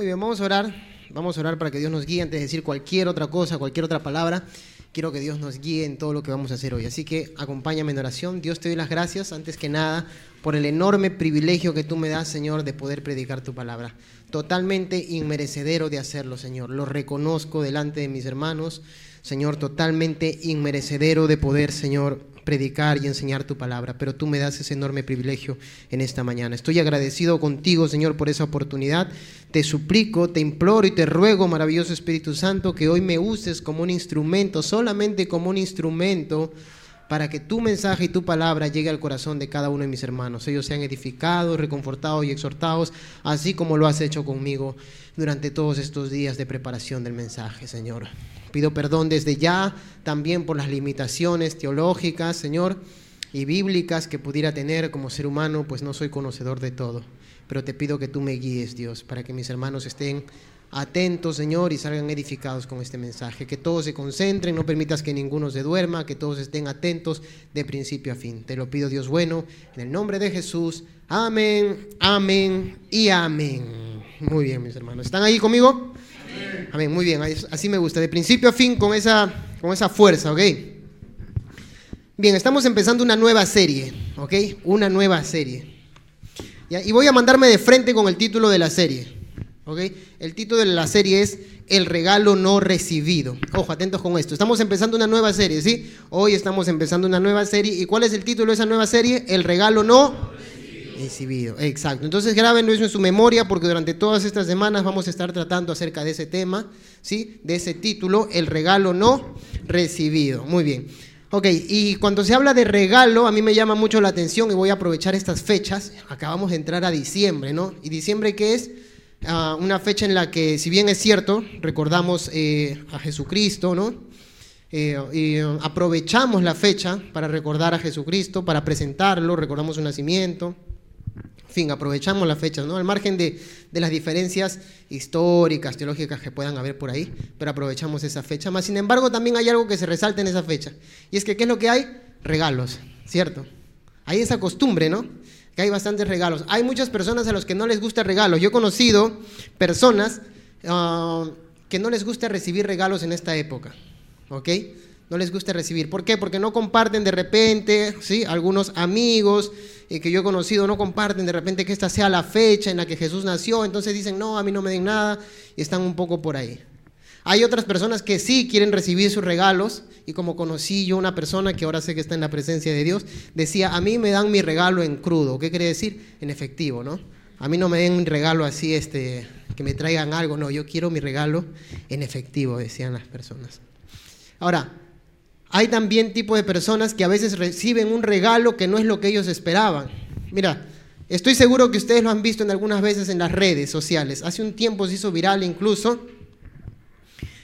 Muy bien, vamos a orar. Vamos a orar para que Dios nos guíe antes de decir cualquier otra cosa, cualquier otra palabra. Quiero que Dios nos guíe en todo lo que vamos a hacer hoy. Así que acompáñame en oración. Dios te doy las gracias, antes que nada, por el enorme privilegio que tú me das, Señor, de poder predicar tu palabra. Totalmente inmerecedero de hacerlo, Señor. Lo reconozco delante de mis hermanos. Señor, totalmente inmerecedero de poder, Señor, predicar y enseñar tu palabra, pero tú me das ese enorme privilegio en esta mañana. Estoy agradecido contigo, Señor, por esa oportunidad. Te suplico, te imploro y te ruego, maravilloso Espíritu Santo, que hoy me uses como un instrumento, solamente como un instrumento para que tu mensaje y tu palabra llegue al corazón de cada uno de mis hermanos. Ellos sean edificados, reconfortados y exhortados, así como lo has hecho conmigo durante todos estos días de preparación del mensaje, Señor. Pido perdón desde ya también por las limitaciones teológicas, Señor, y bíblicas que pudiera tener como ser humano, pues no soy conocedor de todo. Pero te pido que tú me guíes, Dios, para que mis hermanos estén atentos, Señor, y salgan edificados con este mensaje. Que todos se concentren, no permitas que ninguno se duerma, que todos estén atentos de principio a fin. Te lo pido, Dios bueno, en el nombre de Jesús. Amén, amén y amén. Muy bien, mis hermanos. ¿Están ahí conmigo? Amén. muy bien. Así me gusta, de principio a fin con esa, con esa fuerza, ¿ok? Bien, estamos empezando una nueva serie, ¿ok? Una nueva serie. Y voy a mandarme de frente con el título de la serie. El título de la serie es El regalo no recibido. Ojo, atentos con esto. Estamos empezando una nueva serie, ¿sí? Hoy estamos empezando una nueva serie. ¿Y cuál es el título de esa nueva serie? El regalo no recibido. Exacto. Entonces grábenlo eso en su memoria porque durante todas estas semanas vamos a estar tratando acerca de ese tema, ¿sí? De ese título, el regalo no recibido. Muy bien. Ok, y cuando se habla de regalo, a mí me llama mucho la atención y voy a aprovechar estas fechas. Acabamos de entrar a diciembre, ¿no? ¿Y diciembre qué es? una fecha en la que, si bien es cierto, recordamos eh, a Jesucristo, ¿no? Eh, aprovechamos la fecha para recordar a Jesucristo, para presentarlo, recordamos su nacimiento. Fin, aprovechamos la fecha, ¿no? Al margen de, de, las diferencias históricas, teológicas que puedan haber por ahí, pero aprovechamos esa fecha. Más sin embargo, también hay algo que se resalta en esa fecha. Y es que, ¿qué es lo que hay? Regalos, ¿cierto? Hay esa costumbre, ¿no? que hay bastantes regalos. Hay muchas personas a las que no les gusta regalos. Yo he conocido personas ah, que no les gusta recibir regalos en esta época, ¿ok? No les gusta recibir. ¿Por qué? Porque no comparten de repente, ¿sí? Algunos amigos eh, que yo he conocido no comparten de repente que esta sea la fecha en la que Jesús nació, entonces dicen, no, a mí no me den nada, y están un poco por ahí. Hay otras personas que sí quieren recibir sus regalos y como conocí yo una persona que ahora sé que está en la presencia de Dios, decía, a mí me dan mi regalo en crudo. ¿Qué quiere decir? En efectivo, ¿no? A mí no me den un regalo así, este, que me traigan algo, no, yo quiero mi regalo en efectivo, decían las personas. Ahora, hay también tipo de personas que a veces reciben un regalo que no es lo que ellos esperaban. Mira, estoy seguro que ustedes lo han visto en algunas veces en las redes sociales. Hace un tiempo se hizo viral incluso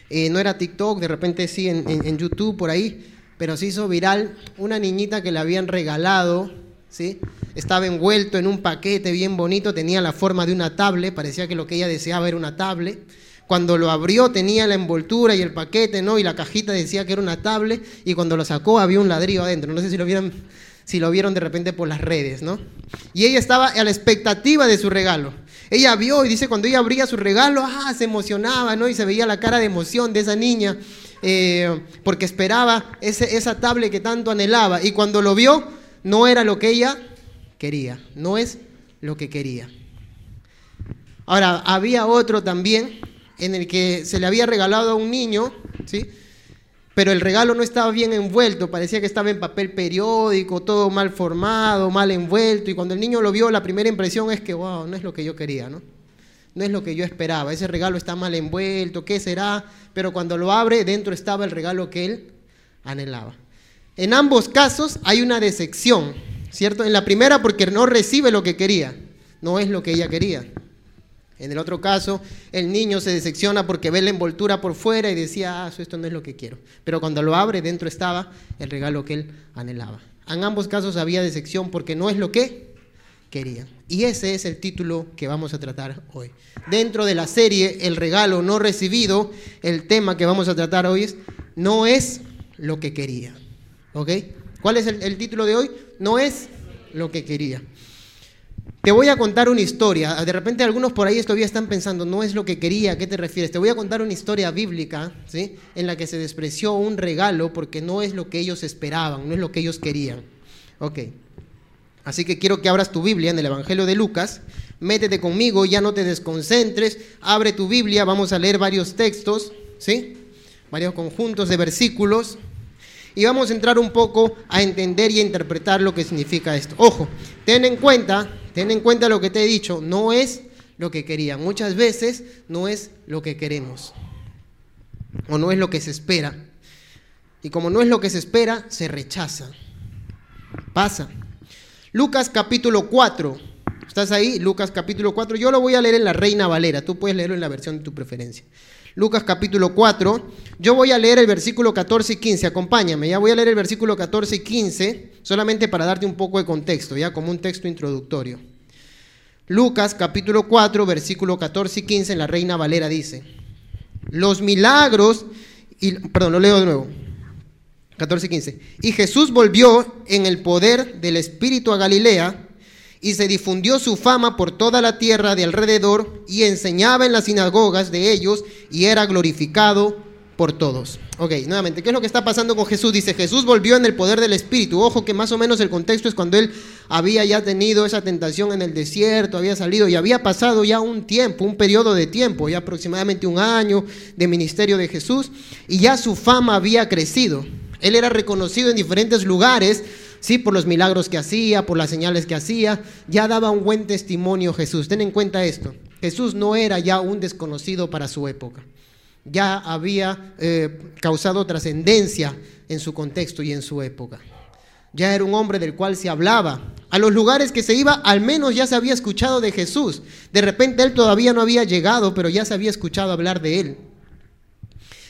eh, no era TikTok, de repente sí en, YouTube, por ahí, pero se hizo viral una niñita que le habían regalado, ¿sí? Estaba envuelto en un paquete bien bonito, tenía la forma de una tablet, parecía que lo que ella deseaba era una tablet. Cuando lo abrió tenía la envoltura y el paquete, ¿no? Y la cajita decía que era una tablet, y cuando lo sacó había un ladrillo adentro. No sé si lo vieron, si lo vieron de repente por las redes, ¿no? Y ella estaba a la expectativa de su regalo. Ella vio y dice, cuando ella abría su regalo, ah, se emocionaba, ¿no? Y se veía la cara de emoción de esa niña, eh, porque esperaba ese, esa tablet que tanto anhelaba. Y cuando lo vio, no era lo que ella quería, no es lo que quería. Ahora, había otro también en el que se le había regalado a un niño, ¿sí? pero el regalo no estaba bien envuelto, parecía que estaba en papel periódico, todo mal formado, mal envuelto, y cuando el niño lo vio, la primera impresión es que, wow, no es lo que yo quería, ¿no? No es lo que yo esperaba, ese regalo está mal envuelto, ¿qué será? Pero cuando lo abre, dentro estaba el regalo que él anhelaba. En ambos casos hay una decepción, ¿cierto? En la primera porque no recibe lo que quería, no es lo que ella quería. En el otro caso, el niño se decepciona porque ve la envoltura por fuera y decía, ah, esto no es lo que quiero. Pero cuando lo abre, dentro estaba el regalo que él anhelaba. En ambos casos había decepción porque no es lo que querían. Y ese es el título que vamos a tratar hoy. Dentro de la serie El regalo no recibido, el tema que vamos a tratar hoy es No es lo que quería. ¿Ok? ¿Cuál es el, título de hoy? No es lo que quería. Te voy a contar una historia. De repente algunos por ahí todavía están pensando, no es lo que quería, ¿a qué te refieres? Te voy a contar una historia bíblica, ¿sí? En la que se despreció un regalo porque no es lo que ellos esperaban, no es lo que ellos querían. Ok. Así que quiero que abras tu Biblia en el Evangelio de Lucas. Métete conmigo, ya no te desconcentres. Abre tu Biblia, vamos a leer varios textos, ¿sí? Varios conjuntos de versículos. Y vamos a entrar un poco a entender y a interpretar lo que significa esto. Ojo, ten en cuenta, ten en cuenta lo que te he dicho, no es lo que quería. Muchas veces no es lo que queremos. O no es lo que se espera. Y como no es lo que se espera, se rechaza. Pasa. Lucas capítulo 4. ¿Estás ahí? Lucas capítulo 4. Yo lo voy a leer en la Reina Valera. Tú puedes leerlo en la versión de tu preferencia. Lucas capítulo 4. Yo voy a leer el versículo 14 y 15. Acompáñame. Ya voy a leer el versículo 14 y 15 solamente para darte un poco de contexto, ya como un texto introductorio. Lucas capítulo 4, versículo 14 y 15 en la Reina Valera dice, los milagros, y, perdón, lo leo de nuevo. 14 y 15. Y Jesús volvió en el poder del Espíritu a Galilea y se difundió su fama por toda la tierra de alrededor y enseñaba en las sinagogas de ellos y era glorificado por todos. Ok, nuevamente, ¿qué es lo que está pasando con Jesús? Dice, Jesús volvió en el poder del Espíritu. Ojo que más o menos el contexto es cuando él había ya tenido esa tentación en el desierto, había salido y había pasado ya un tiempo, un periodo de tiempo, ya aproximadamente un año de ministerio de Jesús, y ya su fama había crecido. Él era reconocido en diferentes lugares, sí, por los milagros que hacía, por las señales que hacía. Ya daba un buen testimonio Jesús. Ten en cuenta esto. Jesús no era ya un desconocido para su época. Ya había eh, causado trascendencia en su contexto y en su época. Ya era un hombre del cual se hablaba. A los lugares que se iba, al menos ya se había escuchado de Jesús. De repente él todavía no había llegado, pero ya se había escuchado hablar de él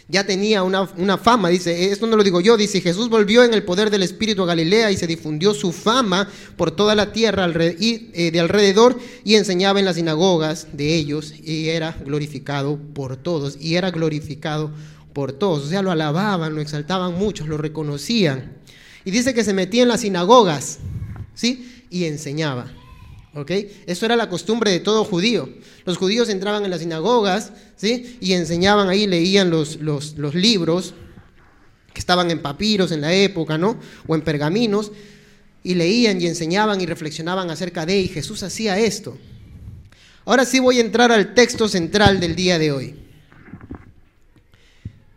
ya tenía una, fama, dice, esto no lo digo yo, dice, Jesús volvió en el poder del Espíritu a Galilea y se difundió su fama por toda la tierra eh, de alrededor y enseñaba en las sinagogas de ellos y era glorificado por todos, y era glorificado por todos, o sea, lo alababan, lo exaltaban muchos, lo reconocían. Y dice que se metía en las sinagogas, ¿sí? Y enseñaba. Eso era la costumbre de todo judío. Los judíos entraban en las sinagogas, ¿sí? Y enseñaban ahí, leían los, los, los libros que estaban en papiros en la época, ¿no? O en pergaminos, y leían y enseñaban y reflexionaban acerca de, y Jesús hacía esto. Ahora sí voy a entrar al texto central del día de hoy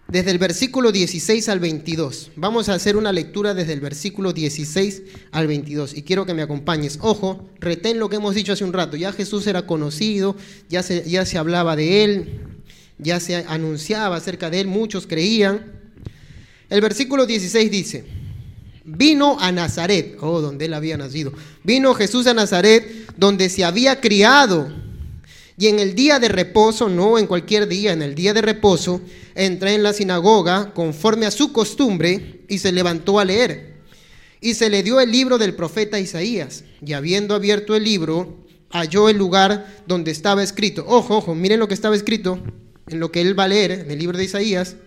desde el versículo 16 al 22. Vamos a hacer una lectura desde el versículo 16 al 22 y quiero que me acompañes. Ojo, retén lo que hemos dicho hace un rato. Ya Jesús era conocido, ya se, ya se hablaba de él, ya se anunciaba acerca de él, muchos creían. El versículo 16 dice, vino a Nazaret, oh, donde él había nacido. Vino Jesús a Nazaret, donde se había criado y en el día de reposo, no en cualquier día, en el día de reposo, entré en la sinagoga conforme a su costumbre y se levantó a leer. Y se le dio el libro del profeta Isaías. Y habiendo abierto el libro, halló el lugar donde estaba escrito. Ojo, ojo, miren lo que estaba escrito en lo que él va a leer, en el libro de Isaías.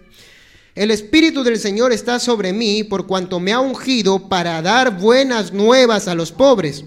El Espíritu del Señor está sobre mí por cuanto me ha ungido para dar buenas nuevas a los pobres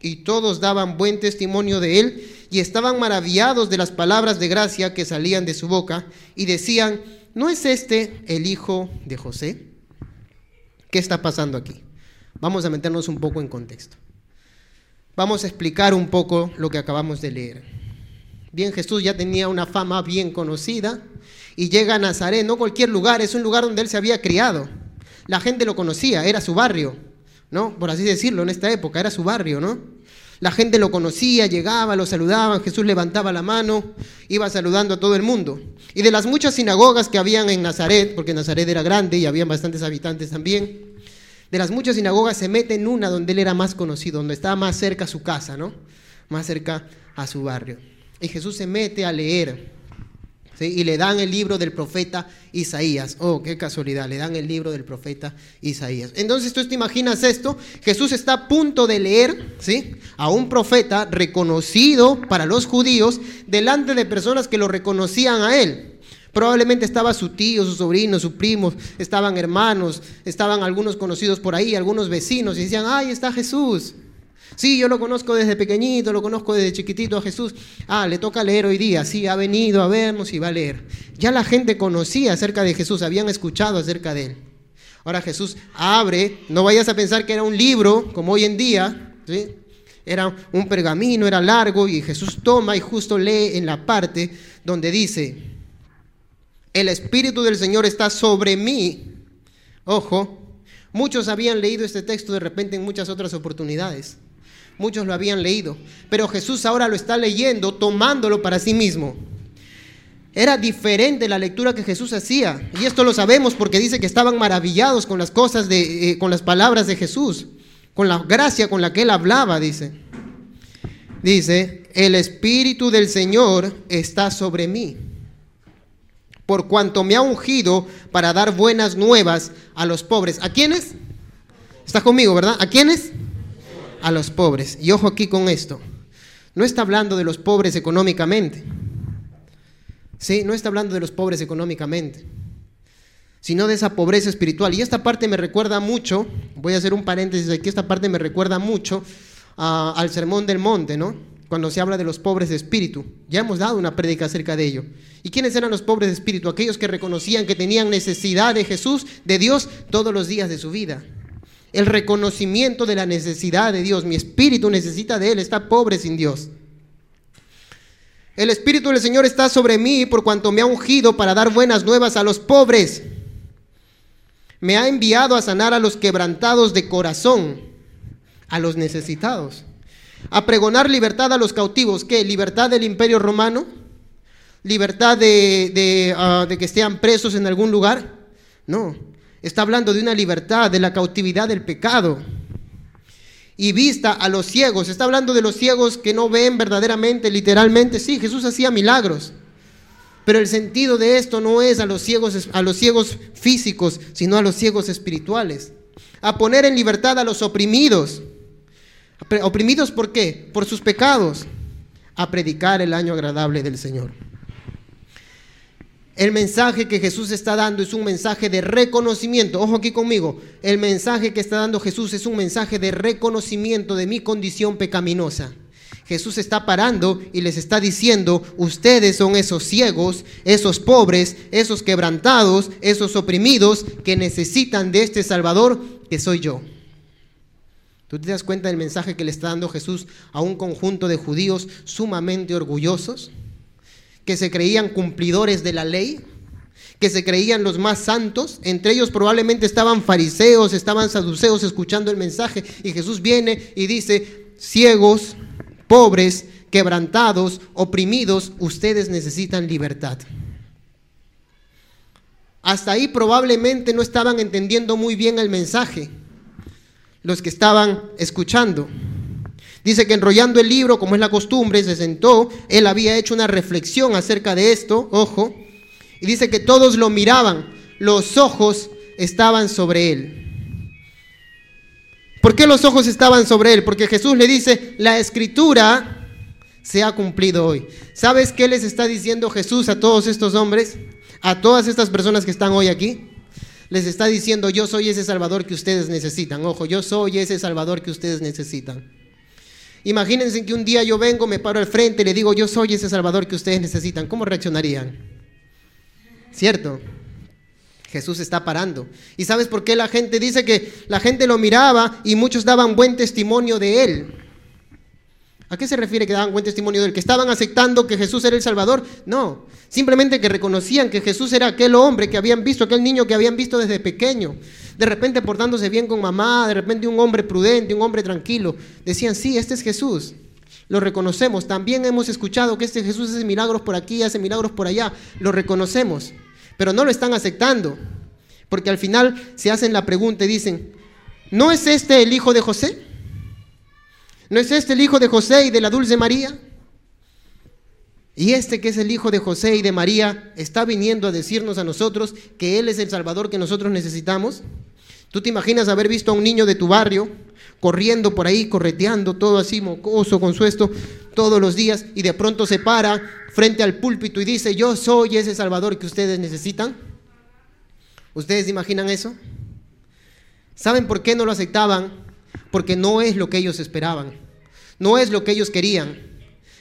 y todos daban buen testimonio de él y estaban maravillados de las palabras de gracia que salían de su boca y decían, ¿no es este el hijo de José? ¿Qué está pasando aquí? Vamos a meternos un poco en contexto. Vamos a explicar un poco lo que acabamos de leer. Bien, Jesús ya tenía una fama bien conocida y llega a Nazaret, no cualquier lugar, es un lugar donde él se había criado. La gente lo conocía, era su barrio. ¿No? Por así decirlo, en esta época, era su barrio, ¿no? La gente lo conocía, llegaba, lo saludaban, Jesús levantaba la mano, iba saludando a todo el mundo. Y de las muchas sinagogas que habían en Nazaret, porque Nazaret era grande y habían bastantes habitantes también, de las muchas sinagogas se mete en una donde él era más conocido, donde estaba más cerca a su casa, ¿no? Más cerca a su barrio. Y Jesús se mete a leer y le dan el libro del profeta Isaías. Oh, qué casualidad, le dan el libro del profeta Isaías. Entonces tú te imaginas esto, Jesús está a punto de leer ¿sí? a un profeta reconocido para los judíos delante de personas que lo reconocían a él. Probablemente estaba su tío, su sobrino, su primo, estaban hermanos, estaban algunos conocidos por ahí, algunos vecinos, y decían, ay, está Jesús. Sí, yo lo conozco desde pequeñito, lo conozco desde chiquitito a Jesús. Ah, le toca leer hoy día. Sí, ha venido a vernos y va a leer. Ya la gente conocía acerca de Jesús, habían escuchado acerca de él. Ahora Jesús abre, no vayas a pensar que era un libro como hoy en día, ¿sí? era un pergamino, era largo y Jesús toma y justo lee en la parte donde dice, el Espíritu del Señor está sobre mí. Ojo, muchos habían leído este texto de repente en muchas otras oportunidades muchos lo habían leído, pero Jesús ahora lo está leyendo, tomándolo para sí mismo. Era diferente la lectura que Jesús hacía, y esto lo sabemos porque dice que estaban maravillados con las cosas de, eh, con las palabras de Jesús, con la gracia con la que él hablaba, dice. Dice, el Espíritu del Señor está sobre mí, por cuanto me ha ungido para dar buenas nuevas a los pobres. ¿A quiénes? Está conmigo, ¿verdad? ¿A quiénes? A los pobres. Y ojo aquí con esto. No está hablando de los pobres económicamente. Sí, no está hablando de los pobres económicamente, sino de esa pobreza espiritual. Y esta parte me recuerda mucho, voy a hacer un paréntesis aquí, esta parte me recuerda mucho ah, al Sermón del Monte, ¿no? Cuando se habla de los pobres de espíritu. Ya hemos dado una prédica acerca de ello. ¿Y quiénes eran los pobres de espíritu? Aquellos que reconocían que tenían necesidad de Jesús, de Dios, todos los días de su vida el reconocimiento de la necesidad de Dios. Mi espíritu necesita de Él, está pobre sin Dios. El Espíritu del Señor está sobre mí por cuanto me ha ungido para dar buenas nuevas a los pobres. Me ha enviado a sanar a los quebrantados de corazón, a los necesitados. A pregonar libertad a los cautivos. ¿Qué? ¿Libertad del imperio romano? ¿Libertad de, de ah, que estén presos en algún lugar? No Está hablando de una libertad, de la cautividad del pecado. Y vista a los ciegos. Está hablando de los ciegos que no ven verdaderamente, literalmente. Sí, Jesús hacía milagros. Pero el sentido de esto no es a los ciegos, a los ciegos físicos, sino a los ciegos espirituales. A poner en libertad a los oprimidos. ¿Oprimidos por qué? Por sus pecados. A predicar el año agradable del Señor. El mensaje que Jesús está dando es un mensaje de reconocimiento. Ojo aquí conmigo. El mensaje que está dando Jesús es un mensaje de reconocimiento de mi condición pecaminosa. Jesús está parando y les está diciendo, ustedes son esos ciegos, esos pobres, esos quebrantados, esos oprimidos que necesitan de este Salvador que soy yo. ¿Tú te das cuenta del mensaje que le está dando Jesús a un conjunto de judíos sumamente orgullosos? Que se creían cumplidores de la ley, que se creían los más santos. Entre ellos probablemente estaban fariseos, estaban saduceos escuchando el mensaje. Y Jesús viene y dice, ciegos, pobres, quebrantados, oprimidos, ustedes necesitan libertad. Hasta ahí probablemente no estaban entendiendo muy bien el mensaje, los que estaban escuchando. Dice que enrollando el libro, como es la costumbre, se sentó, él había hecho una reflexión acerca de esto, ojo, y dice que todos lo miraban, los ojos estaban sobre él. ¿Por qué los ojos estaban sobre él? Porque Jesús le dice, la escritura se ha cumplido hoy. ¿Sabes qué les está diciendo Jesús a todos estos hombres? A todas estas personas que están hoy aquí. Les está diciendo, yo soy ese Salvador que ustedes necesitan. Ojo, yo soy ese Salvador que ustedes necesitan. Imagínense que un día yo vengo, me paro al frente y le digo, yo soy ese Salvador que ustedes necesitan. ¿Cómo reaccionarían? ¿Cierto? Jesús está parando. ¿Y sabes por qué la gente dice que la gente lo miraba y muchos daban buen testimonio de él? ¿A qué se refiere que daban buen testimonio de? ¿Que estaban aceptando que Jesús era el Salvador? No, simplemente que reconocían que Jesús era aquel hombre que habían visto, aquel niño que habían visto desde pequeño, de repente portándose bien con mamá, de repente un hombre prudente, un hombre tranquilo. Decían, sí, este es Jesús. Lo reconocemos. También hemos escuchado que este Jesús hace milagros por aquí, hace milagros por allá. Lo reconocemos. Pero no lo están aceptando. Porque al final se hacen la pregunta y dicen, ¿no es este el hijo de José? ¿No es este el hijo de José y de la dulce María? Y este que es el hijo de José y de María está viniendo a decirnos a nosotros que Él es el Salvador que nosotros necesitamos. ¿Tú te imaginas haber visto a un niño de tu barrio corriendo por ahí, correteando, todo así, mocoso, con su esto, todos los días, y de pronto se para frente al púlpito y dice, yo soy ese Salvador que ustedes necesitan? ¿Ustedes imaginan eso? ¿Saben por qué no lo aceptaban? Porque no es lo que ellos esperaban, no es lo que ellos querían.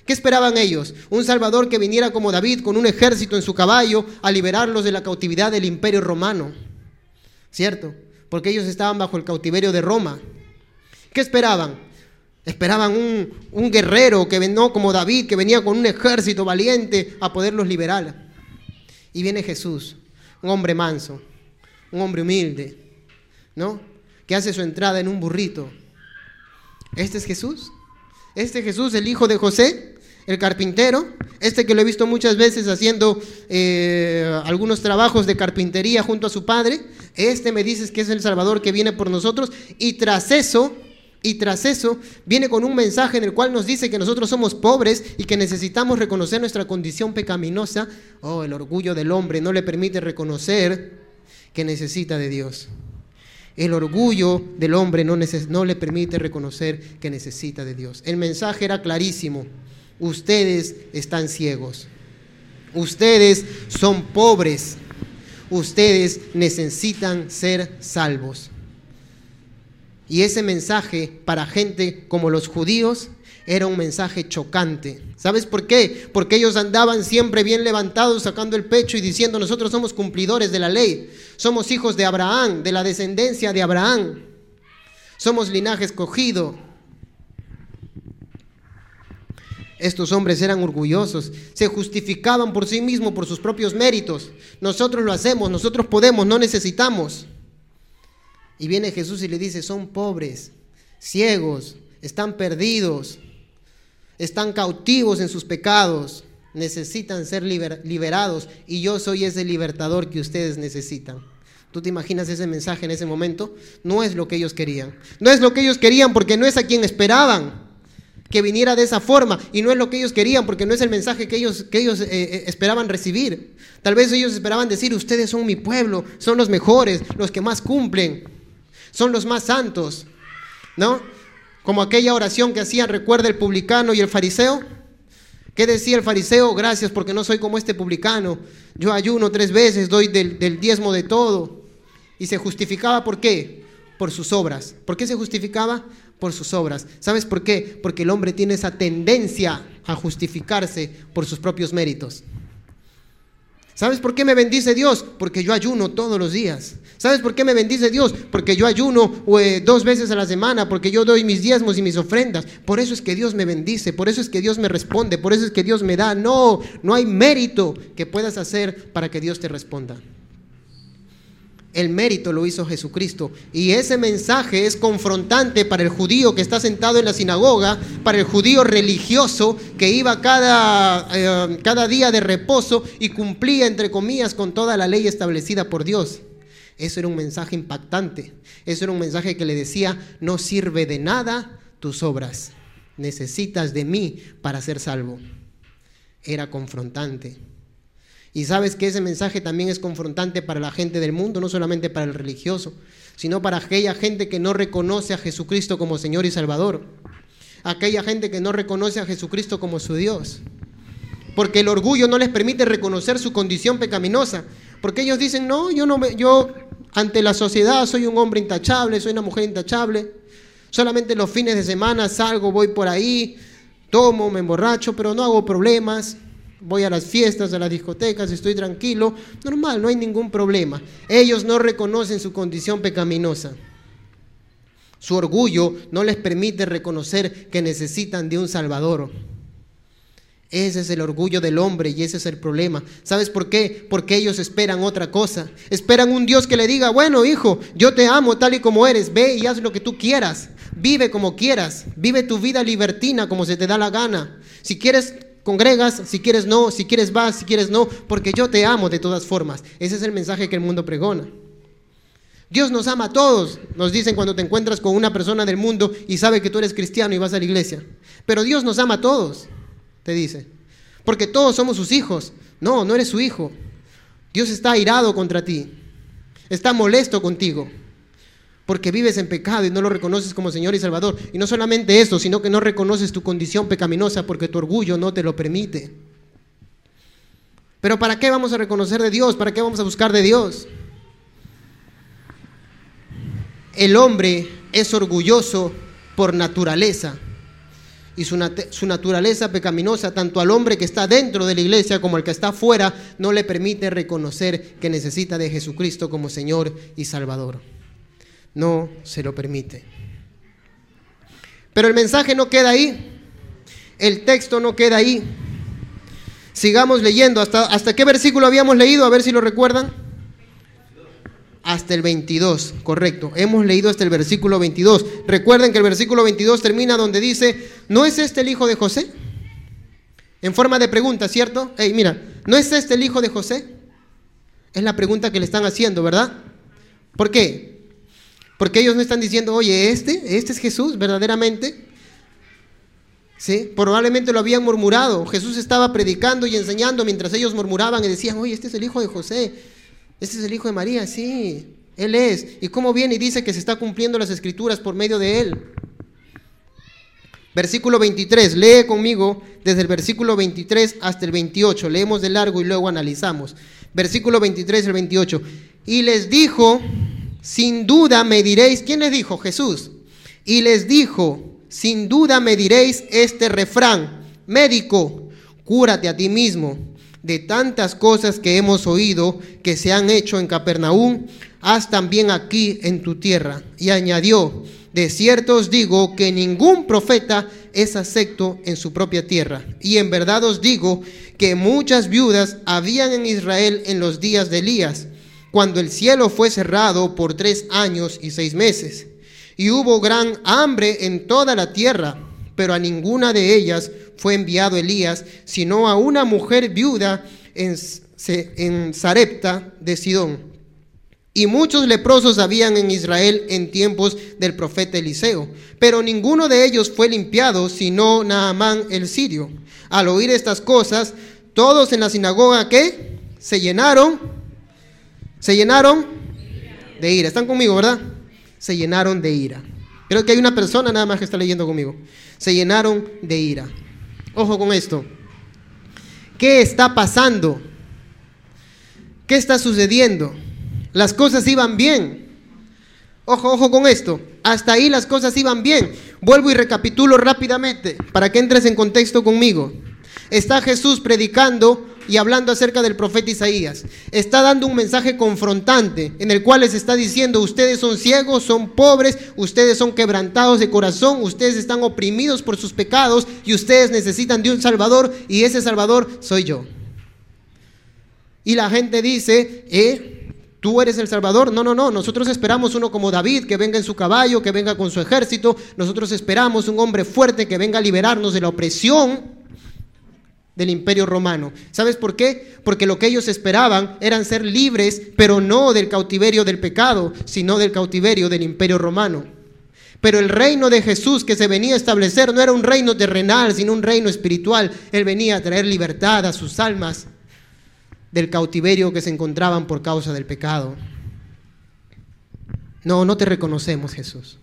¿Qué esperaban ellos? Un Salvador que viniera como David con un ejército en su caballo a liberarlos de la cautividad del imperio romano. ¿Cierto? Porque ellos estaban bajo el cautiverio de Roma. ¿Qué esperaban? Esperaban un, guerrero que no como David, que venía con un ejército valiente a poderlos liberar. Y viene Jesús, un hombre manso, un hombre humilde, ¿no? Que hace su entrada en un burrito. ¿Este es Jesús? ¿Este Jesús, el hijo de José? el carpintero, este que lo he visto muchas veces haciendo eh, algunos trabajos de carpintería junto a su padre, este me dices que es el Salvador que viene por nosotros y tras eso, y tras eso viene con un mensaje en el cual nos dice que nosotros somos pobres y que necesitamos reconocer nuestra condición pecaminosa. Oh, el orgullo del hombre no le permite reconocer que necesita de Dios. El orgullo del hombre no, le permite reconocer que necesita de Dios. El mensaje era clarísimo ustedes están ciegos. Ustedes son pobres. Ustedes necesitan ser salvos. Y ese mensaje para gente como los judíos era un mensaje chocante. ¿Sabes por qué? Porque ellos andaban siempre bien levantados, sacando el pecho y diciendo, nosotros somos cumplidores de la ley, somos hijos de Abraham, de la descendencia de Abraham, somos linaje escogido, estos hombres eran orgullosos, se justificaban por sí mismos, por sus propios méritos. Nosotros lo hacemos, nosotros podemos, no necesitamos. Y viene Jesús y le dice, son pobres, ciegos, están perdidos, están cautivos en sus pecados, necesitan ser liberados y yo soy ese libertador que ustedes necesitan. ¿Tú te imaginas ese mensaje en ese momento? No es lo que ellos querían. No es lo que ellos querían porque no es a quien esperaban que viniera de esa forma y no es lo que ellos querían porque no es el mensaje que ellos, que ellos eh, eh, esperaban recibir. Tal vez ellos esperaban decir, ustedes son mi pueblo, son los mejores, los que más cumplen, son los más santos, ¿no? Como aquella oración que hacían, recuerda el publicano y el fariseo. ¿Qué decía el fariseo? Gracias porque no soy como este publicano. Yo ayuno tres veces, doy del, del diezmo de todo. Y se justificaba por qué? Por sus obras. ¿Por qué se justificaba? por sus obras. ¿Sabes por qué? Porque el hombre tiene esa tendencia a justificarse por sus propios méritos. ¿Sabes por qué me bendice Dios? Porque yo ayuno todos los días. ¿Sabes por qué me bendice Dios? Porque yo ayuno eh, dos veces a la semana, porque yo doy mis diezmos y mis ofrendas. Por eso es que Dios me bendice, por eso es que Dios me responde, por eso es que Dios me da. No, no hay mérito que puedas hacer para que Dios te responda. El mérito lo hizo Jesucristo. Y ese mensaje es confrontante para el judío que está sentado en la sinagoga, para el judío religioso que iba cada, eh, cada día de reposo y cumplía, entre comillas, con toda la ley establecida por Dios. Eso era un mensaje impactante. Eso era un mensaje que le decía, no sirve de nada tus obras. Necesitas de mí para ser salvo. Era confrontante. Y sabes que ese mensaje también es confrontante para la gente del mundo, no solamente para el religioso, sino para aquella gente que no reconoce a Jesucristo como Señor y Salvador. Aquella gente que no reconoce a Jesucristo como su Dios. Porque el orgullo no les permite reconocer su condición pecaminosa. Porque ellos dicen, no, yo no me, yo ante la sociedad soy un hombre intachable, soy una mujer intachable. Solamente los fines de semana salgo, voy por ahí, tomo, me emborracho, pero no hago problemas voy a las fiestas, a las discotecas, estoy tranquilo, normal, no hay ningún problema. Ellos no reconocen su condición pecaminosa. Su orgullo no les permite reconocer que necesitan de un Salvador. Ese es el orgullo del hombre y ese es el problema. ¿Sabes por qué? Porque ellos esperan otra cosa. Esperan un Dios que le diga, bueno hijo, yo te amo tal y como eres, ve y haz lo que tú quieras, vive como quieras, vive tu vida libertina como se te da la gana. Si quieres congregas, si quieres no, si quieres vas, si quieres no, porque yo te amo de todas formas. Ese es el mensaje que el mundo pregona. Dios nos ama a todos, nos dicen cuando te encuentras con una persona del mundo y sabe que tú eres cristiano y vas a la iglesia. Pero Dios nos ama a todos te dice. Porque todos somos sus hijos. No, no eres su hijo. Dios está airado contra ti. Está molesto contigo. Porque vives en pecado y no lo reconoces como Señor y Salvador. Y no solamente eso, sino que no reconoces tu condición pecaminosa porque tu orgullo no te lo permite. Pero ¿para qué vamos a reconocer de Dios? ¿Para qué vamos a buscar de Dios? El hombre es orgulloso por naturaleza y su, naturaleza pecaminosa, tanto al hombre que está dentro de la iglesia como al que está fuera, no le permite reconocer que necesita de Jesucristo como Señor y Salvador. No se lo permite. Pero el mensaje no queda ahí. El texto no queda ahí. Sigamos leyendo. ¿Hasta, hasta qué versículo habíamos leído? A ver si lo recuerdan hasta el 22, correcto. Hemos leído hasta el versículo 22. Recuerden que el versículo 22 termina donde dice, ¿no es este el hijo de José? En forma de pregunta, ¿cierto? Hey, mira, ¿no es este el hijo de José? Es la pregunta que le están haciendo, ¿verdad? ¿Por qué? Porque ellos no están diciendo, oye, este, este es Jesús, verdaderamente. ¿Sí? Probablemente lo habían murmurado. Jesús estaba predicando y enseñando mientras ellos murmuraban y decían, oye, este es el hijo de José. Este es el Hijo de María, sí, Él es. ¿Y cómo viene y dice que se está cumpliendo las escrituras por medio de Él? Versículo 23, lee conmigo desde el versículo 23 hasta el 28. Leemos de largo y luego analizamos. Versículo 23 al 28. Y les dijo, sin duda me diréis, ¿quién les dijo? Jesús. Y les dijo, sin duda me diréis este refrán, médico, cúrate a ti mismo de tantas cosas que hemos oído que se han hecho en Capernaum, haz también aquí en tu tierra. Y añadió, de cierto os digo que ningún profeta es acepto en su propia tierra. Y en verdad os digo que muchas viudas habían en Israel en los días de Elías, cuando el cielo fue cerrado por tres años y seis meses. Y hubo gran hambre en toda la tierra, pero a ninguna de ellas fue enviado Elías, sino a una mujer viuda en, en Sarepta de Sidón. Y muchos leprosos habían en Israel en tiempos del profeta Eliseo, pero ninguno de ellos fue limpiado, sino Naamán el sirio. Al oír estas cosas, todos en la sinagoga que se llenaron, se llenaron de ira. ¿Están conmigo, verdad? Se llenaron de ira. Creo que hay una persona nada más que está leyendo conmigo. Se llenaron de ira. Ojo con esto. ¿Qué está pasando? ¿Qué está sucediendo? Las cosas iban bien. Ojo, ojo con esto. Hasta ahí las cosas iban bien. Vuelvo y recapitulo rápidamente para que entres en contexto conmigo. Está Jesús predicando y hablando acerca del profeta Isaías. Está dando un mensaje confrontante en el cual les está diciendo, ustedes son ciegos, son pobres, ustedes son quebrantados de corazón, ustedes están oprimidos por sus pecados y ustedes necesitan de un Salvador y ese Salvador soy yo. Y la gente dice, ¿eh? ¿Tú eres el Salvador? No, no, no. Nosotros esperamos uno como David, que venga en su caballo, que venga con su ejército. Nosotros esperamos un hombre fuerte que venga a liberarnos de la opresión del imperio romano. ¿Sabes por qué? Porque lo que ellos esperaban eran ser libres, pero no del cautiverio del pecado, sino del cautiverio del imperio romano. Pero el reino de Jesús que se venía a establecer no era un reino terrenal, sino un reino espiritual. Él venía a traer libertad a sus almas del cautiverio que se encontraban por causa del pecado. No, no te reconocemos, Jesús.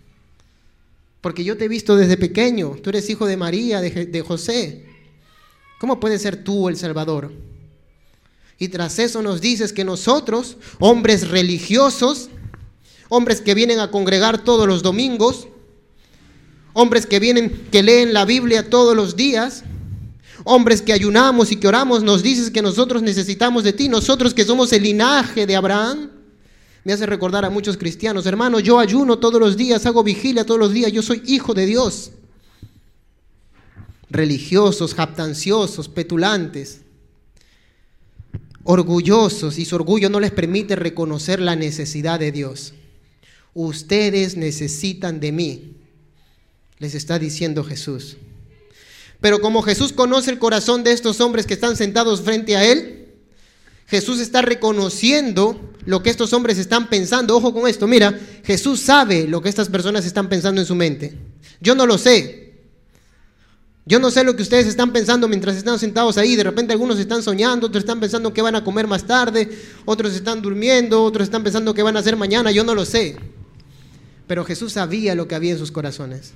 Porque yo te he visto desde pequeño. Tú eres hijo de María, de, de José. ¿Cómo puedes ser tú el Salvador? Y tras eso nos dices que nosotros, hombres religiosos, hombres que vienen a congregar todos los domingos, hombres que vienen, que leen la Biblia todos los días, hombres que ayunamos y que oramos, nos dices que nosotros necesitamos de ti, nosotros que somos el linaje de Abraham. Me hace recordar a muchos cristianos, hermano, yo ayuno todos los días, hago vigilia todos los días, yo soy hijo de Dios. Religiosos, jactanciosos, petulantes, orgullosos y su orgullo no les permite reconocer la necesidad de Dios. Ustedes necesitan de mí, les está diciendo Jesús. Pero como Jesús conoce el corazón de estos hombres que están sentados frente a Él, Jesús está reconociendo lo que estos hombres están pensando. Ojo con esto, mira, Jesús sabe lo que estas personas están pensando en su mente. Yo no lo sé. Yo no sé lo que ustedes están pensando mientras están sentados ahí. De repente algunos están soñando, otros están pensando que van a comer más tarde, otros están durmiendo, otros están pensando que van a hacer mañana. Yo no lo sé. Pero Jesús sabía lo que había en sus corazones.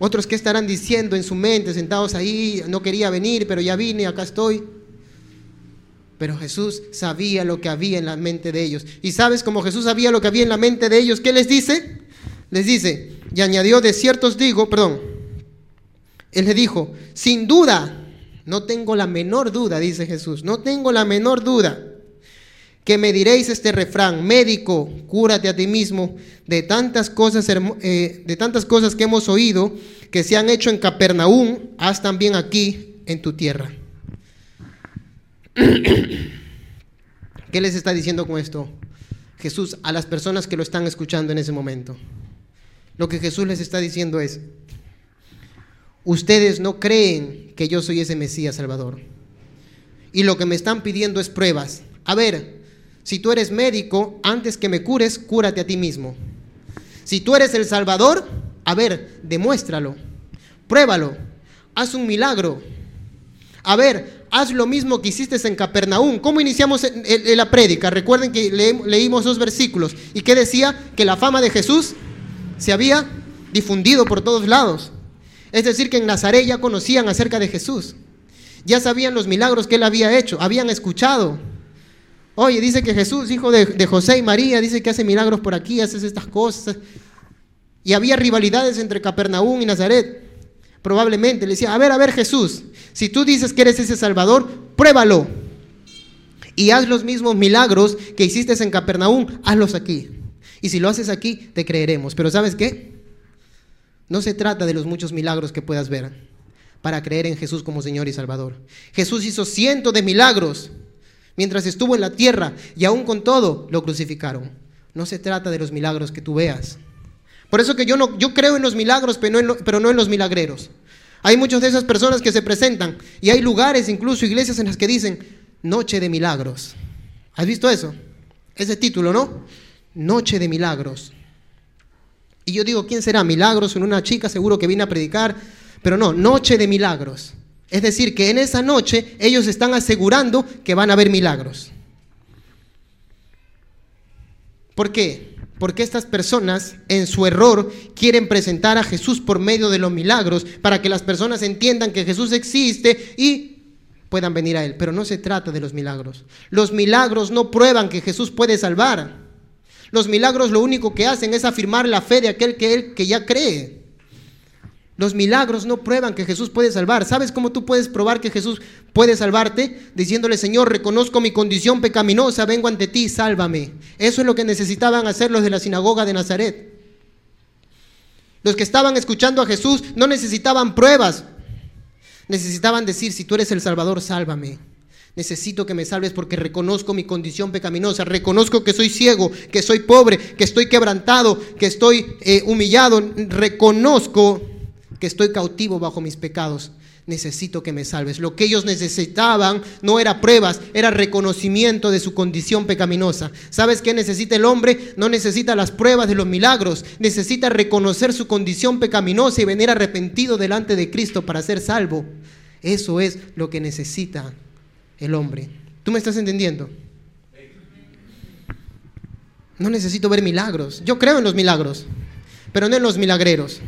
Otros que estarán diciendo en su mente, sentados ahí, no quería venir, pero ya vine, acá estoy. Pero Jesús sabía lo que había en la mente de ellos. Y sabes, como Jesús sabía lo que había en la mente de ellos, ¿qué les dice? Les dice, y añadió, de ciertos digo, perdón, él le dijo, sin duda, no tengo la menor duda, dice Jesús, no tengo la menor duda que me diréis este refrán, médico, cúrate a ti mismo de tantas cosas, eh, de tantas cosas que hemos oído que se han hecho en Capernaum, haz también aquí en tu tierra. ¿Qué les está diciendo con esto? Jesús a las personas que lo están escuchando en ese momento. Lo que Jesús les está diciendo es, ustedes no creen que yo soy ese Mesías Salvador. Y lo que me están pidiendo es pruebas. A ver, si tú eres médico, antes que me cures, cúrate a ti mismo. Si tú eres el Salvador, a ver, demuéstralo, pruébalo, haz un milagro. A ver, haz lo mismo que hiciste en Capernaum. ¿Cómo iniciamos la prédica? Recuerden que leímos dos versículos. ¿Y qué decía? Que la fama de Jesús se había difundido por todos lados. Es decir, que en Nazaret ya conocían acerca de Jesús. Ya sabían los milagros que él había hecho, habían escuchado. Oye, dice que Jesús, hijo de, José y María, dice que hace milagros por aquí, hace estas cosas. Y había rivalidades entre Capernaum y Nazaret. Probablemente le decía, a ver, a ver Jesús, si tú dices que eres ese Salvador, pruébalo. Y haz los mismos milagros que hiciste en Capernaum, hazlos aquí. Y si lo haces aquí, te creeremos. Pero ¿sabes qué? No se trata de los muchos milagros que puedas ver para creer en Jesús como Señor y Salvador. Jesús hizo cientos de milagros mientras estuvo en la tierra y aún con todo lo crucificaron. No se trata de los milagros que tú veas. Por eso que yo, no, yo creo en los milagros, pero no en, pero no en los milagreros. Hay muchas de esas personas que se presentan y hay lugares, incluso iglesias en las que dicen Noche de Milagros. ¿Has visto eso? Ese título, ¿no? Noche de Milagros. Y yo digo, ¿quién será? Milagros en una chica seguro que viene a predicar, pero no, Noche de Milagros. Es decir, que en esa noche ellos están asegurando que van a haber milagros. ¿Por qué? Porque estas personas en su error quieren presentar a Jesús por medio de los milagros para que las personas entiendan que Jesús existe y puedan venir a Él. Pero no se trata de los milagros. Los milagros no prueban que Jesús puede salvar. Los milagros lo único que hacen es afirmar la fe de aquel que, él, que ya cree. Los milagros no prueban que Jesús puede salvar. ¿Sabes cómo tú puedes probar que Jesús puede salvarte? Diciéndole, Señor, reconozco mi condición pecaminosa, vengo ante ti, sálvame. Eso es lo que necesitaban hacer los de la sinagoga de Nazaret. Los que estaban escuchando a Jesús no necesitaban pruebas. Necesitaban decir, si tú eres el Salvador, sálvame. Necesito que me salves porque reconozco mi condición pecaminosa, reconozco que soy ciego, que soy pobre, que estoy quebrantado, que estoy eh, humillado, reconozco que estoy cautivo bajo mis pecados. Necesito que me salves. Lo que ellos necesitaban no era pruebas, era reconocimiento de su condición pecaminosa. ¿Sabes qué necesita el hombre? No necesita las pruebas de los milagros, necesita reconocer su condición pecaminosa y venir arrepentido delante de Cristo para ser salvo. Eso es lo que necesita el hombre. ¿Tú me estás entendiendo? No necesito ver milagros. Yo creo en los milagros, pero no en los milagreros.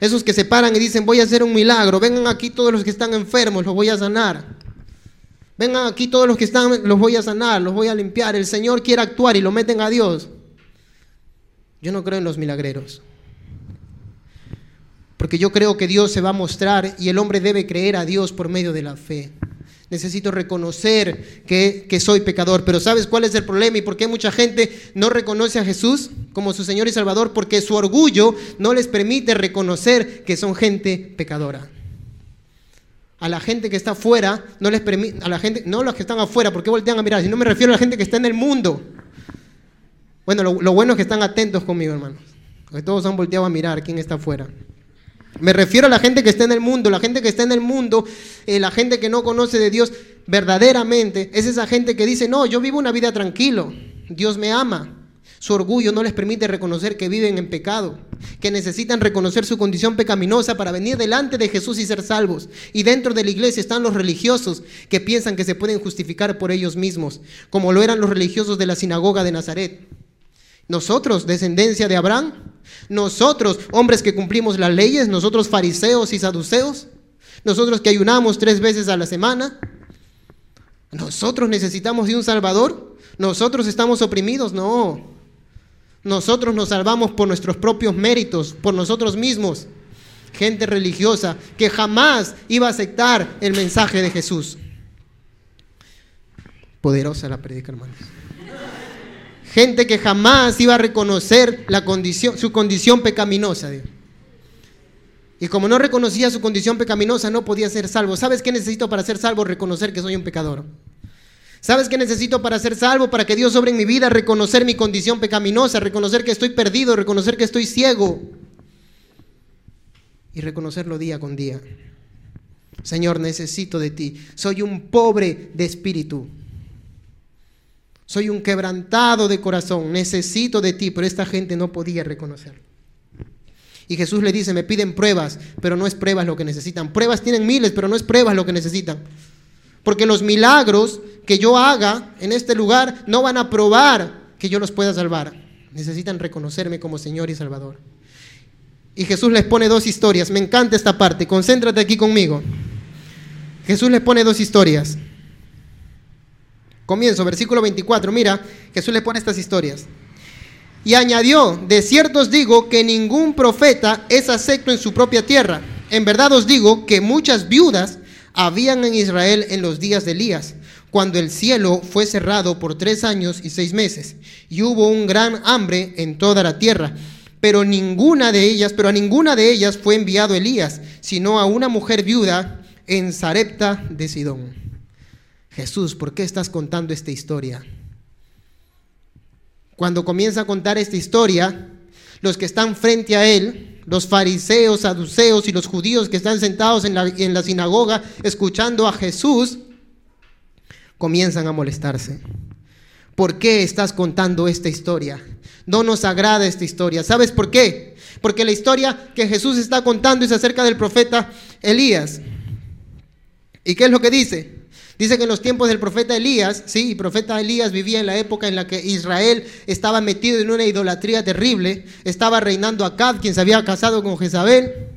Esos que se paran y dicen, voy a hacer un milagro, vengan aquí todos los que están enfermos, los voy a sanar. Vengan aquí todos los que están, los voy a sanar, los voy a limpiar. El Señor quiere actuar y lo meten a Dios. Yo no creo en los milagreros. Porque yo creo que Dios se va a mostrar y el hombre debe creer a Dios por medio de la fe. Necesito reconocer que, que, soy pecador. Pero ¿sabes cuál es el problema y por qué mucha gente no reconoce a Jesús como su Señor y Salvador? Porque su orgullo no les permite reconocer que son gente pecadora. A la gente que está afuera, no les permite, a la gente, no los que están afuera, ¿por qué voltean a mirar? Si no me refiero a la gente que está en el mundo. Bueno, lo, lo bueno es que están atentos conmigo, hermanos. Porque todos han volteado a mirar quién está afuera. Me refiero a la gente que está en el mundo, la gente que está en el mundo, eh, la gente que no conoce de Dios verdaderamente, es esa gente que dice, no, yo vivo una vida tranquilo, Dios me ama. Su orgullo no les permite reconocer que viven en pecado, que necesitan reconocer su condición pecaminosa para venir delante de Jesús y ser salvos. Y dentro de la iglesia están los religiosos que piensan que se pueden justificar por ellos mismos, como lo eran los religiosos de la sinagoga de Nazaret. Nosotros, descendencia de Abraham, nosotros, hombres que cumplimos las leyes, nosotros fariseos y saduceos, nosotros que ayunamos tres veces a la semana, nosotros necesitamos de un Salvador, nosotros estamos oprimidos, no. Nosotros nos salvamos por nuestros propios méritos, por nosotros mismos. Gente religiosa que jamás iba a aceptar el mensaje de Jesús. Poderosa la predica, hermanos. Gente que jamás iba a reconocer su condición pecaminosa. Y como no reconocía su condición pecaminosa, no podía ser salvo. ¿Sabes qué necesito para ser salvo? Reconocer que soy un pecador. ¿Sabes qué necesito para ser salvo? Para que Dios sobre en mi vida, reconocer mi condición pecaminosa, reconocer que estoy perdido, reconocer que estoy ciego. Y reconocerlo día con día. Señor, necesito de ti. Soy un pobre de espíritu. Soy un quebrantado de corazón, necesito de ti, pero esta gente no podía reconocerlo. Y Jesús le dice, me piden pruebas, pero no es pruebas lo que necesitan. Pruebas tienen miles, pero no es pruebas lo que necesitan. Porque los milagros que yo haga en este lugar no van a probar que yo los pueda salvar. Necesitan reconocerme como Señor y Salvador. Y Jesús les pone dos historias. Me encanta esta parte. Concéntrate aquí conmigo. Jesús les pone dos historias. Comienzo, versículo 24. Mira, Jesús le pone estas historias. Y añadió, de cierto os digo que ningún profeta es acepto en su propia tierra. En verdad os digo que muchas viudas habían en Israel en los días de Elías, cuando el cielo fue cerrado por tres años y seis meses, y hubo un gran hambre en toda la tierra. Pero ninguna de ellas, pero a ninguna de ellas fue enviado Elías, sino a una mujer viuda en Sarepta de Sidón. Jesús, ¿por qué estás contando esta historia? Cuando comienza a contar esta historia, los que están frente a él, los fariseos, saduceos y los judíos que están sentados en la, en la sinagoga escuchando a Jesús, comienzan a molestarse. ¿Por qué estás contando esta historia? No nos agrada esta historia. ¿Sabes por qué? Porque la historia que Jesús está contando es acerca del profeta Elías. ¿Y qué es lo que dice? Dice que en los tiempos del profeta Elías, sí, el profeta Elías vivía en la época en la que Israel estaba metido en una idolatría terrible, estaba reinando Acab, quien se había casado con Jezabel.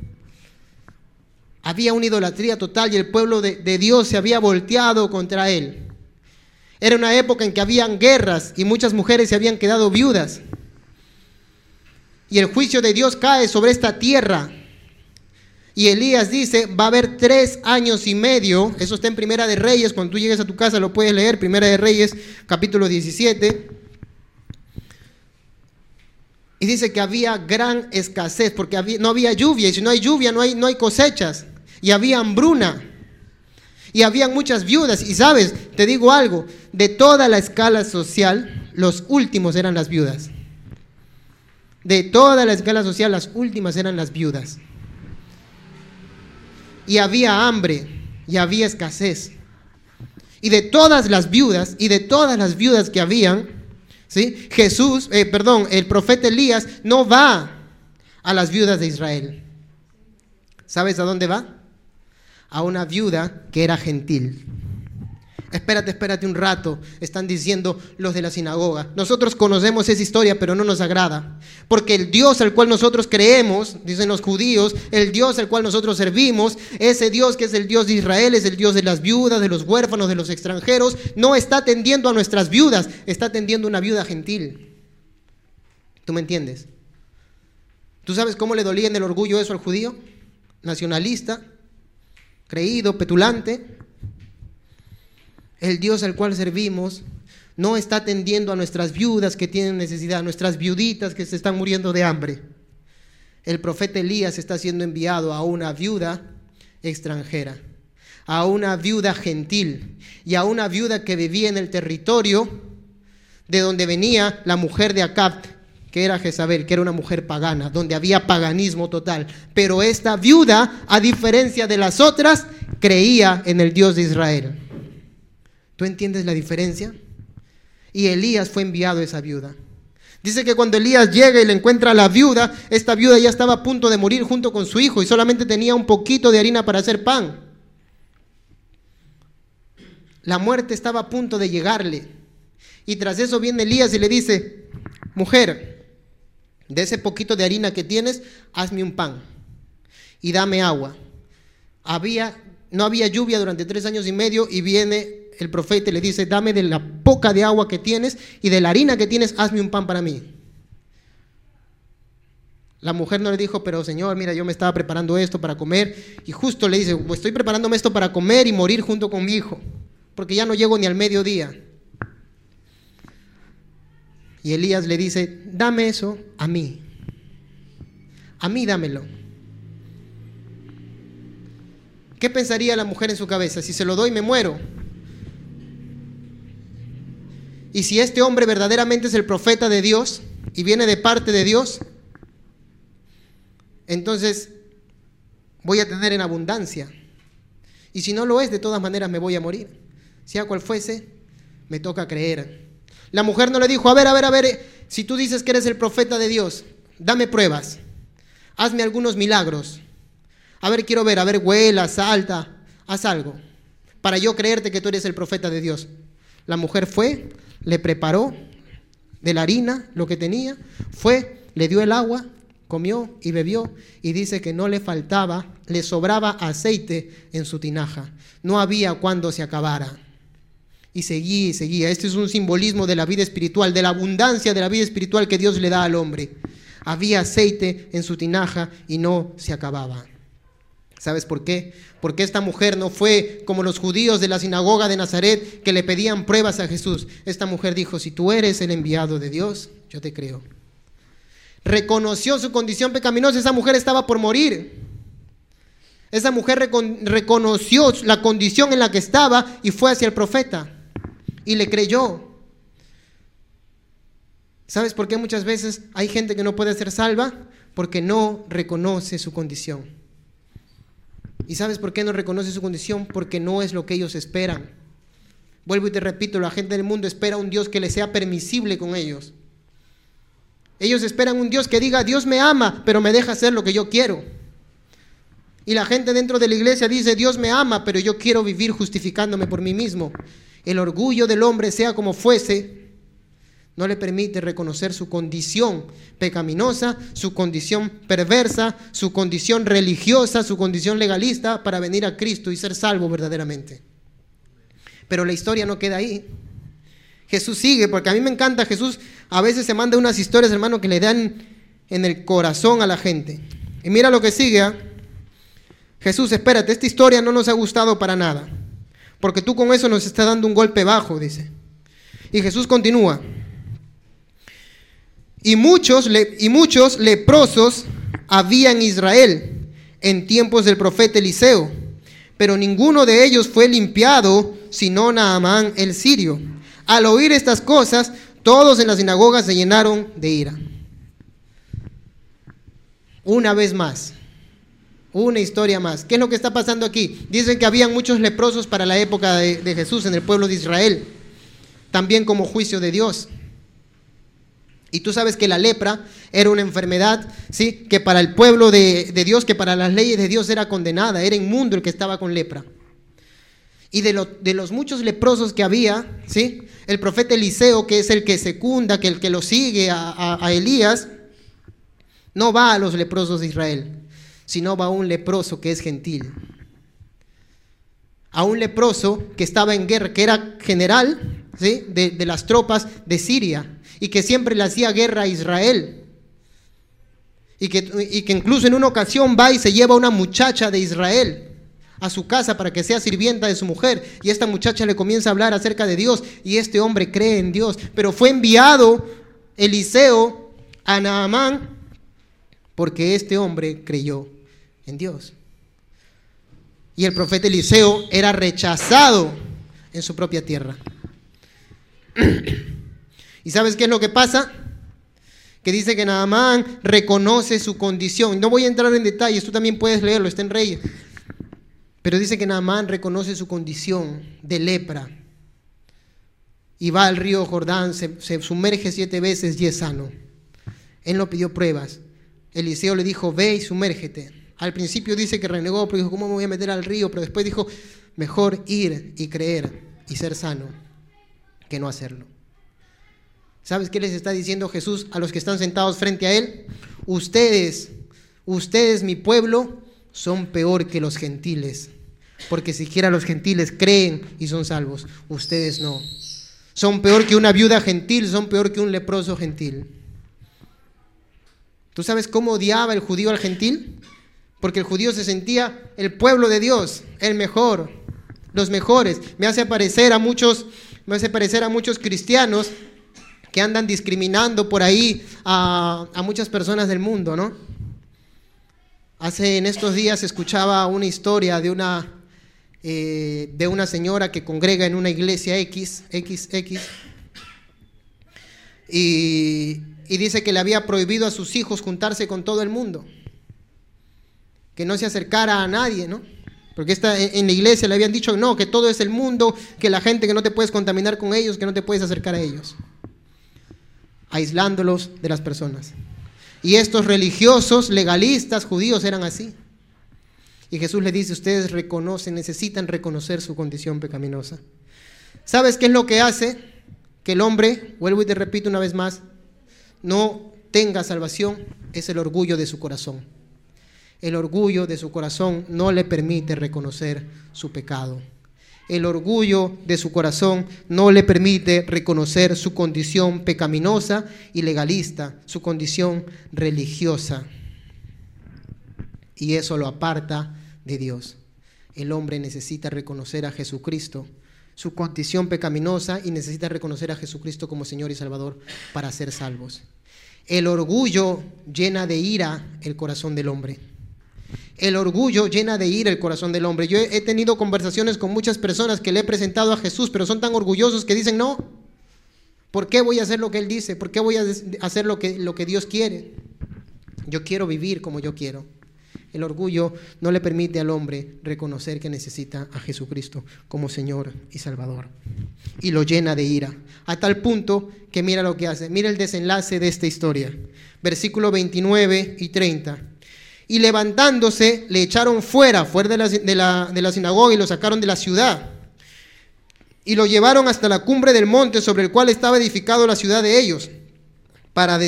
Había una idolatría total y el pueblo de, de Dios se había volteado contra él. Era una época en que habían guerras y muchas mujeres se habían quedado viudas. Y el juicio de Dios cae sobre esta tierra y Elías dice, va a haber tres años y medio, eso está en Primera de Reyes, cuando tú llegues a tu casa lo puedes leer, Primera de Reyes, capítulo 17. Y dice que había gran escasez, porque no había lluvia, y si no hay lluvia no hay, no hay cosechas, y había hambruna, y habían muchas viudas, y sabes, te digo algo, de toda la escala social, los últimos eran las viudas. De toda la escala social, las últimas eran las viudas y había hambre y había escasez. Y de todas las viudas y de todas las viudas que habían, ¿sí? Jesús, eh, perdón, el profeta Elías no va a las viudas de Israel. ¿Sabes a dónde va? A una viuda que era gentil. Espérate, espérate un rato, están diciendo los de la sinagoga. Nosotros conocemos esa historia, pero no nos agrada. Porque el Dios al cual nosotros creemos, dicen los judíos, el Dios al cual nosotros servimos, ese Dios que es el Dios de Israel, es el Dios de las viudas, de los huérfanos, de los extranjeros, no está atendiendo a nuestras viudas, está atendiendo a una viuda gentil. ¿Tú me entiendes? ¿Tú sabes cómo le dolía en el orgullo eso al judío? Nacionalista, creído, petulante El Dios al cual servimos no está atendiendo a nuestras viudas que tienen necesidad, nuestras viuditas que se están muriendo de hambre. El profeta Elías está siendo enviado a una viuda extranjera, a una viuda gentil y a una viuda que vivía en el territorio de donde venía la mujer de Acab, que era Jezabel, que era una mujer pagana, donde había paganismo total. Pero esta viuda, a diferencia de las otras, creía en el Dios de Israel. ¿Tú entiendes la diferencia? Y Elías fue enviado a esa viuda. Dice que cuando Elías llega y le encuentra a la viuda, esta viuda ya estaba a punto de morir junto con su hijo y solamente tenía un poquito de harina para hacer pan. La muerte estaba a punto de llegarle. Y tras eso viene Elías y le dice, mujer, de ese poquito de harina que tienes, hazme un pan y dame agua. Había, no había lluvia durante tres años y medio y viene el profeta le dice, dame de la poca de agua que tienes y de la harina que tienes, hazme un pan para mí. La mujer no le dijo, pero Señor, mira, yo me estaba preparando esto para comer. Y justo le dice, pues estoy preparándome esto para comer y morir junto con mi hijo, porque ya no llego ni al mediodía. Y Elías le dice, dame eso a mí. A mí dámelo. ¿Qué pensaría la mujer en su cabeza? Si se lo doy, me muero. Y si este hombre verdaderamente es el profeta de Dios y viene de parte de Dios, entonces voy a tener en abundancia. Y si no lo es, de todas maneras me voy a morir. Sea cual fuese, me toca creer. La mujer no le dijo, a ver, a ver, a ver, si tú dices que eres el profeta de Dios, dame pruebas, hazme algunos milagros. A ver, quiero ver, a ver, huela, salta, haz algo, para yo creerte que tú eres el profeta de Dios. La mujer fue, le preparó de la harina lo que tenía, fue, le dio el agua, comió y bebió y dice que no le faltaba, le sobraba aceite en su tinaja. No había cuando se acabara. Y seguía y seguía. Este es un simbolismo de la vida espiritual, de la abundancia de la vida espiritual que Dios le da al hombre. Había aceite en su tinaja y no se acababa. ¿Sabes por qué? Porque esta mujer no fue como los judíos de la sinagoga de Nazaret que le pedían pruebas a Jesús. Esta mujer dijo, si tú eres el enviado de Dios, yo te creo. Reconoció su condición pecaminosa. Esa mujer estaba por morir. Esa mujer reconoció la condición en la que estaba y fue hacia el profeta. Y le creyó. ¿Sabes por qué muchas veces hay gente que no puede ser salva? Porque no reconoce su condición. ¿Y sabes por qué no reconoce su condición? Porque no es lo que ellos esperan. Vuelvo y te repito, la gente del mundo espera un Dios que le sea permisible con ellos. Ellos esperan un Dios que diga, Dios me ama, pero me deja hacer lo que yo quiero. Y la gente dentro de la iglesia dice, Dios me ama, pero yo quiero vivir justificándome por mí mismo. El orgullo del hombre, sea como fuese, no le permite reconocer su condición pecaminosa, su condición perversa, su condición religiosa, su condición legalista para venir a Cristo y ser salvo verdaderamente. Pero la historia no queda ahí. Jesús sigue, porque a mí me encanta, Jesús a veces se manda unas historias, hermano, que le dan en el corazón a la gente. Y mira lo que sigue. ¿ah? Jesús, espérate, esta historia no nos ha gustado para nada, porque tú con eso nos estás dando un golpe bajo, dice. Y Jesús continúa. Y muchos, y muchos leprosos había en Israel en tiempos del profeta Eliseo, pero ninguno de ellos fue limpiado, sino Naamán el sirio. Al oír estas cosas, todos en la sinagoga se llenaron de ira. Una vez más, una historia más. ¿Qué es lo que está pasando aquí? Dicen que habían muchos leprosos para la época de, de Jesús en el pueblo de Israel, también como juicio de Dios. Y tú sabes que la lepra era una enfermedad, ¿sí? Que para el pueblo de, Dios, que para las leyes de Dios era condenada, era inmundo el que estaba con lepra. Y de, de, los muchos leprosos que había, ¿sí? El profeta Eliseo, que es el que secunda, que el que lo sigue a, a Elías, no va a los leprosos de Israel, sino va a un leproso que es gentil. A un leproso que estaba en guerra, que era general, de, de las tropas de Siria y que siempre le hacía guerra a Israel. Y que, que incluso en una ocasión va y se lleva a una muchacha de Israel, a su casa para que sea sirvienta de su mujer. Y esta muchacha le comienza a hablar acerca de Dios y este hombre cree en Dios. Pero fue enviado Eliseo a Naamán porque este hombre creyó en Dios. Y el profeta Eliseo era rechazado en su propia tierra. ¿Y sabes qué es lo que pasa? Que dice que Naamán reconoce su condición. No voy a entrar en detalles, tú también puedes leerlo, está en Reyes. Pero dice que Naamán reconoce su condición de lepra. Y va al río Jordán, se, sumerge siete veces y es sano. Él no pidió pruebas. Eliseo le dijo, ve y sumérgete. Al principio dice que renegó, pero dijo, ¿cómo me voy a meter al río? Pero después dijo, mejor ir y creer y ser sano que no hacerlo. ¿Sabes qué les está diciendo Jesús a los que están sentados frente a Él? Ustedes, ustedes, mi pueblo, son peor que los gentiles. Porque siquiera los gentiles creen y son salvos. Ustedes no. Son peor que una viuda gentil, son peor que un leproso gentil. ¿Tú sabes cómo odiaba el judío al gentil? Porque el judío se sentía el pueblo de Dios, el mejor, los mejores. Me hace parecer a muchos, me hace parecer a muchos cristianos que andan discriminando por ahí a, muchas personas del mundo, ¿no? Hace en estos días escuchaba una historia de una, eh, de una señora que congrega en una iglesia X, XX, y, y dice que le había prohibido a sus hijos juntarse con todo el mundo, que no se acercara a nadie, ¿no? Porque esta, en la iglesia le habían dicho, no, que todo es el mundo, que la gente, que no te puedes contaminar con ellos, que no te puedes acercar a ellos, aislándolos de las personas. Y estos religiosos, legalistas, judíos eran así. Y Jesús le dice, ustedes reconocen, necesitan reconocer su condición pecaminosa. ¿Sabes qué es lo que hace que el hombre, vuelvo y te repito una vez más, no tenga salvación? Es el orgullo de su corazón. El orgullo de su corazón no le permite reconocer su pecado. El orgullo de su corazón no le permite reconocer su condición pecaminosa y legalista, su condición religiosa. Y eso lo aparta de Dios. El hombre necesita reconocer a Jesucristo, su condición pecaminosa, y necesita reconocer a Jesucristo como Señor y Salvador para ser salvos. El orgullo llena de ira el corazón del hombre. El orgullo llena de ira el corazón del hombre. Yo he tenido conversaciones con muchas personas que le he presentado a Jesús, pero son tan orgullosos que dicen, no, ¿por qué voy a hacer lo que Él dice? ¿Por qué voy a hacer lo que, lo que Dios quiere? Yo quiero vivir como yo quiero. El orgullo no le permite al hombre reconocer que necesita a Jesucristo como Señor y Salvador. Y lo llena de ira. A tal punto que mira lo que hace. Mira el desenlace de esta historia. Versículo 29 y 30 y levantándose le echaron fuera, fuera de la, de la, sinagoga y lo sacaron de la ciudad. Y lo llevaron hasta la cumbre del monte sobre el cual estaba edificado la ciudad de ellos, para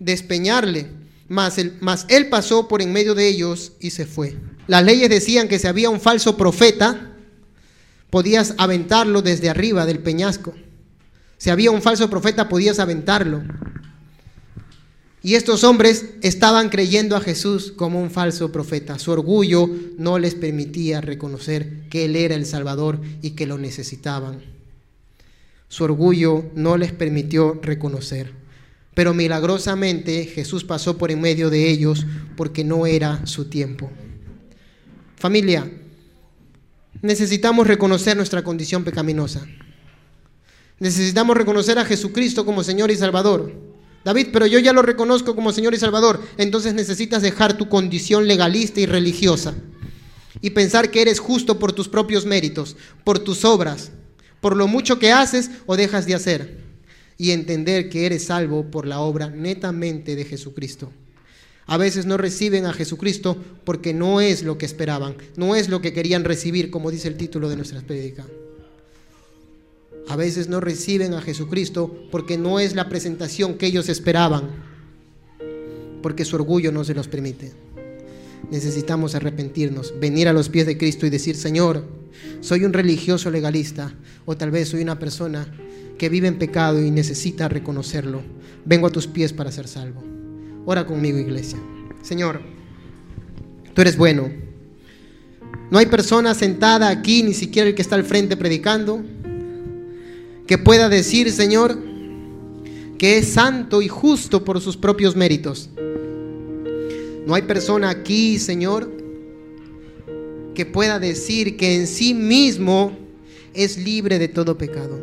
despeñarle. Mas, mas él pasó por en medio de ellos y se fue. Las leyes decían que si había un falso profeta, podías aventarlo desde arriba del peñasco. Si había un falso profeta, podías aventarlo. Y estos hombres estaban creyendo a Jesús como un falso profeta. Su orgullo no les permitía reconocer que Él era el Salvador y que lo necesitaban. Su orgullo no les permitió reconocer. Pero milagrosamente Jesús pasó por en medio de ellos porque no era su tiempo. Familia, necesitamos reconocer nuestra condición pecaminosa. Necesitamos reconocer a Jesucristo como Señor y Salvador. David, pero yo ya lo reconozco como Señor y Salvador. Entonces necesitas dejar tu condición legalista y religiosa y pensar que eres justo por tus propios méritos, por tus obras, por lo mucho que haces o dejas de hacer y entender que eres salvo por la obra netamente de Jesucristo. A veces no reciben a Jesucristo porque no es lo que esperaban, no es lo que querían recibir, como dice el título de nuestra prédica a veces no reciben a Jesucristo porque no es la presentación que ellos esperaban, porque su orgullo no se los permite. Necesitamos arrepentirnos, venir a los pies de Cristo y decir, Señor, soy un religioso legalista o tal vez soy una persona que vive en pecado y necesita reconocerlo. Vengo a tus pies para ser salvo. Ora conmigo, iglesia. Señor, tú eres bueno. No hay persona sentada aquí, ni siquiera el que está al frente predicando, que pueda decir, Señor, que es santo y justo por sus propios méritos. No hay persona aquí, Señor, que pueda decir que en sí mismo es libre de todo pecado.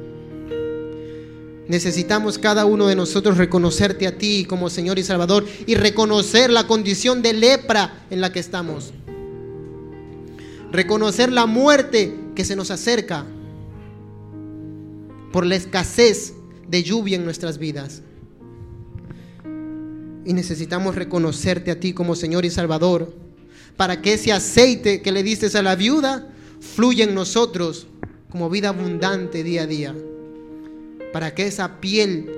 Necesitamos cada uno de nosotros reconocerte a ti como Señor y Salvador y reconocer la condición de lepra en la que estamos. Reconocer la muerte que se nos acerca por la escasez de lluvia en nuestras vidas. Y necesitamos reconocerte a ti como Señor y Salvador para que ese aceite que le diste a la viuda fluya en nosotros como vida abundante día a día. Para que esa piel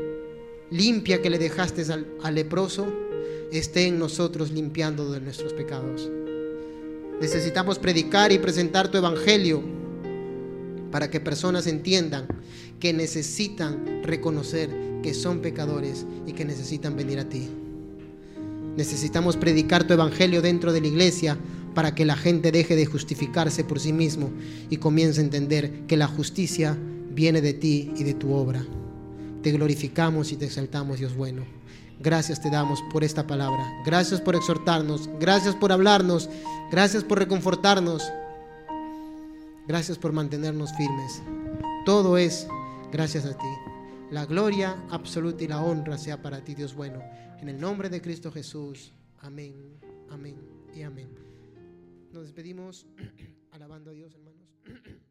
limpia que le dejaste al, al leproso esté en nosotros limpiando de nuestros pecados. Necesitamos predicar y presentar tu evangelio para que personas entiendan que necesitan reconocer que son pecadores y que necesitan venir a ti. Necesitamos predicar tu evangelio dentro de la iglesia para que la gente deje de justificarse por sí mismo y comience a entender que la justicia viene de ti y de tu obra. Te glorificamos y te exaltamos, Dios bueno. Gracias te damos por esta palabra. Gracias por exhortarnos. Gracias por hablarnos. Gracias por reconfortarnos. Gracias por mantenernos firmes. Todo es gracias a ti. La gloria absoluta y la honra sea para ti, Dios bueno. En el nombre de Cristo Jesús. Amén, amén y amén. Nos despedimos alabando a Dios, hermanos.